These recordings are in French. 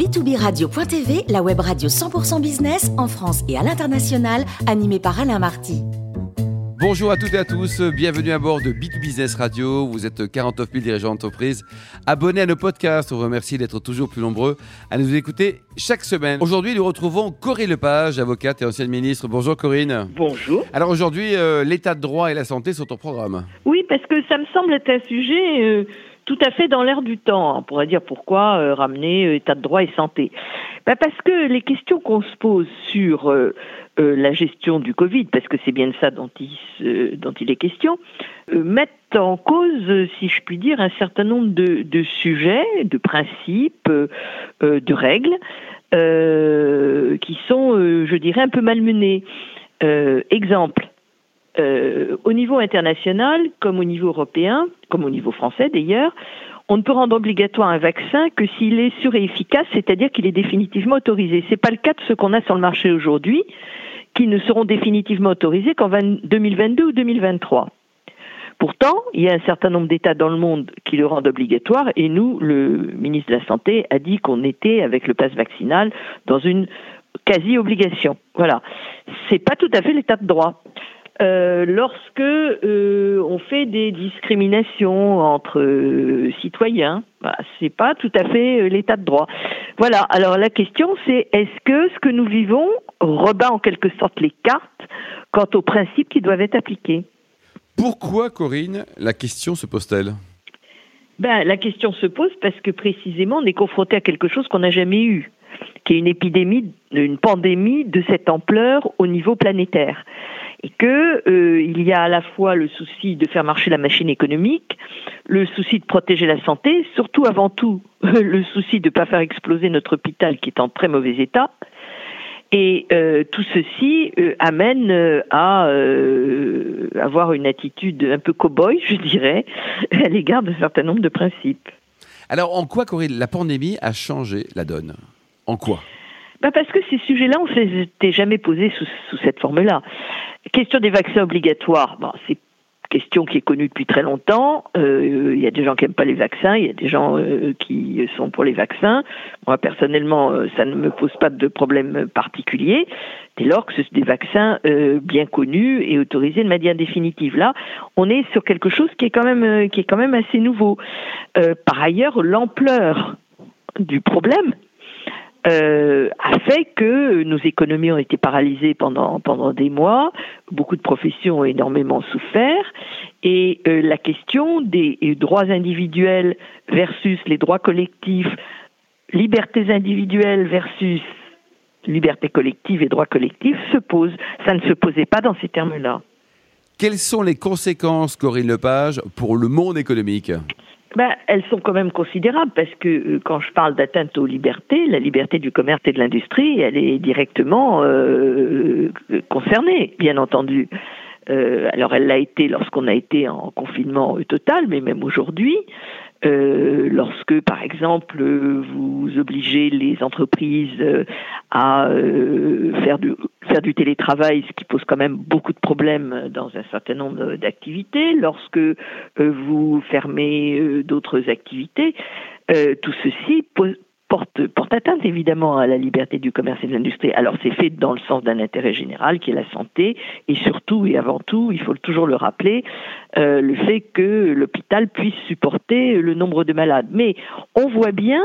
b2b-radio.tv, la web radio 100% business en France et à l'international, animée par Alain Marty. Bonjour à toutes et à tous, bienvenue à bord de B2 Business Radio. Vous êtes 49 000 dirigeants d'entreprise. Abonnez à nos podcasts, on vous remercie d'être toujours plus nombreux à nous écouter chaque semaine. Aujourd'hui, nous retrouvons Corinne Lepage, avocate et ancienne ministre. Bonjour Corinne. Bonjour. Alors aujourd'hui, euh, l'état de droit et la santé sont au programme. Oui, parce que ça me semble être un sujet euh, tout à fait dans l'air du temps. On pourrait dire pourquoi euh, ramener état de droit et santé. Bah, parce que les questions qu'on se pose sur euh, la gestion du Covid, parce que c'est bien de ça dont il, est question, euh, mettent en cause, si je puis dire, un certain nombre de, de sujets, de principes, euh, de règles, qui sont, je dirais, un peu malmenés. exemple, au niveau international, comme au niveau européen, comme au niveau français d'ailleurs, on ne peut rendre obligatoire un vaccin que s'il est sûr et efficace, c'est-à-dire qu'il est définitivement autorisé. Ce n'est pas le cas de ce qu'on a sur le marché aujourd'hui qui ne seront définitivement autorisés qu'en 2022 ou 2023. Pourtant, il y a un certain nombre d'États dans le monde qui le rendent obligatoire et nous, le ministre de la Santé a dit qu'on était, avec le pass vaccinal, dans une quasi-obligation. Voilà. C'est pas tout à fait l'état de droit. Euh, lorsque euh, on fait des discriminations entre euh, citoyens, bah, c'est pas tout à fait l'état de droit. Voilà. Alors la question c'est est-ce que ce que nous vivons rebat en quelque sorte les cartes quant aux principes qui doivent être appliqués? Pourquoi, Corinne, la question se pose-t-elle? Ben, la question se pose parce que précisément on est confronté à quelque chose qu'on n'a jamais eu, qui est une épidémie, une pandémie de cette ampleur au niveau planétaire et que euh, il y a à la fois le souci de faire marcher la machine économique, le souci de protéger la santé, surtout avant tout le souci de ne pas faire exploser notre hôpital qui est en très mauvais état. Et euh, tout ceci euh, amène euh, à avoir une attitude un peu cow-boy, je dirais, à l'égard d'un certain nombre de principes. Alors, en quoi, Corinne, la pandémie a changé la donne? En quoi? Bah parce que ces sujets-là, on ne s'était jamais posés sous, sous cette forme-là. Question des vaccins obligatoires, c'est question qui est connue depuis très longtemps. Euh, il y a des gens qui n'aiment pas les vaccins, il y a des gens euh, qui sont pour les vaccins. Moi, personnellement, euh, ça ne me pose pas de problème particulier, dès lors que ce sont des vaccins bien connus et autorisés de manière définitive. Là, on est sur quelque chose qui est quand même, assez nouveau. Par ailleurs, l'ampleur du problème euh, a fait que nos économies ont été paralysées pendant pendant des mois. Beaucoup de professions ont énormément souffert et euh, la question des droits individuels versus les droits collectifs, libertés individuelles versus liberté collective et droits collectifs se pose. Ça ne se posait pas dans ces termes-là. Quelles sont les conséquences, Corinne Lepage, pour le monde économique? Ben, elles sont quand même considérables parce que euh, quand je parle d'atteinte aux libertés, la liberté du commerce et de l'industrie, elle est directement euh, concernée, bien entendu. Euh, alors elle l'a été lorsqu'on a été en confinement total, mais même aujourd'hui, euh, lorsque, par exemple, vous obligez les entreprises euh, à euh, faire, du, faire du télétravail, ce qui pose quand même beaucoup de problèmes dans un certain nombre d'activités, lorsque vous fermez d'autres activités, tout ceci pose, atteinte évidemment à la liberté du commerce et de l'industrie. Alors c'est fait dans le sens d'un intérêt général qui est la santé et surtout et avant tout, il faut toujours le rappeler, euh, le fait que l'hôpital puisse supporter le nombre de malades. Mais on voit bien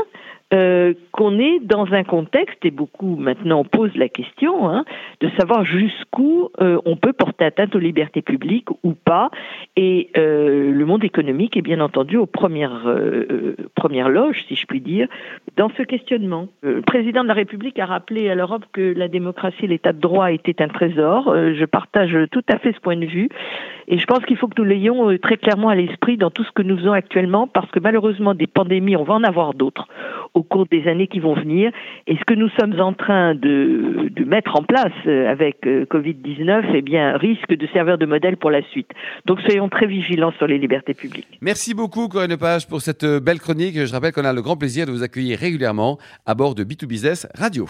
euh, qu'on est dans un contexte, et beaucoup maintenant posent la question, hein, de savoir jusqu'où euh, on peut porter atteinte aux libertés publiques ou pas. Et euh, le monde économique est bien entendu aux premières, euh, premières loges, si je puis dire, dans ce questionnement. Le président de la République a rappelé à l'Europe que la démocratie et l'état de droit étaient un trésor. je partage tout à fait ce point de vue. Et je pense qu'il faut que nous l'ayons très clairement à l'esprit dans tout ce que nous faisons actuellement, parce que malheureusement, des pandémies, on va en avoir d'autres au cours des années qui vont venir. Et ce que nous sommes en train de, mettre en place euh, avec euh, Covid-19, eh bien, risque de servir de modèle pour la suite. Donc soyons très vigilants sur les libertés publiques. Merci beaucoup, Corinne Lepage, pour cette belle chronique. Je rappelle qu'on a le grand plaisir de vous accueillir régulièrement à bord de B2Business Radio.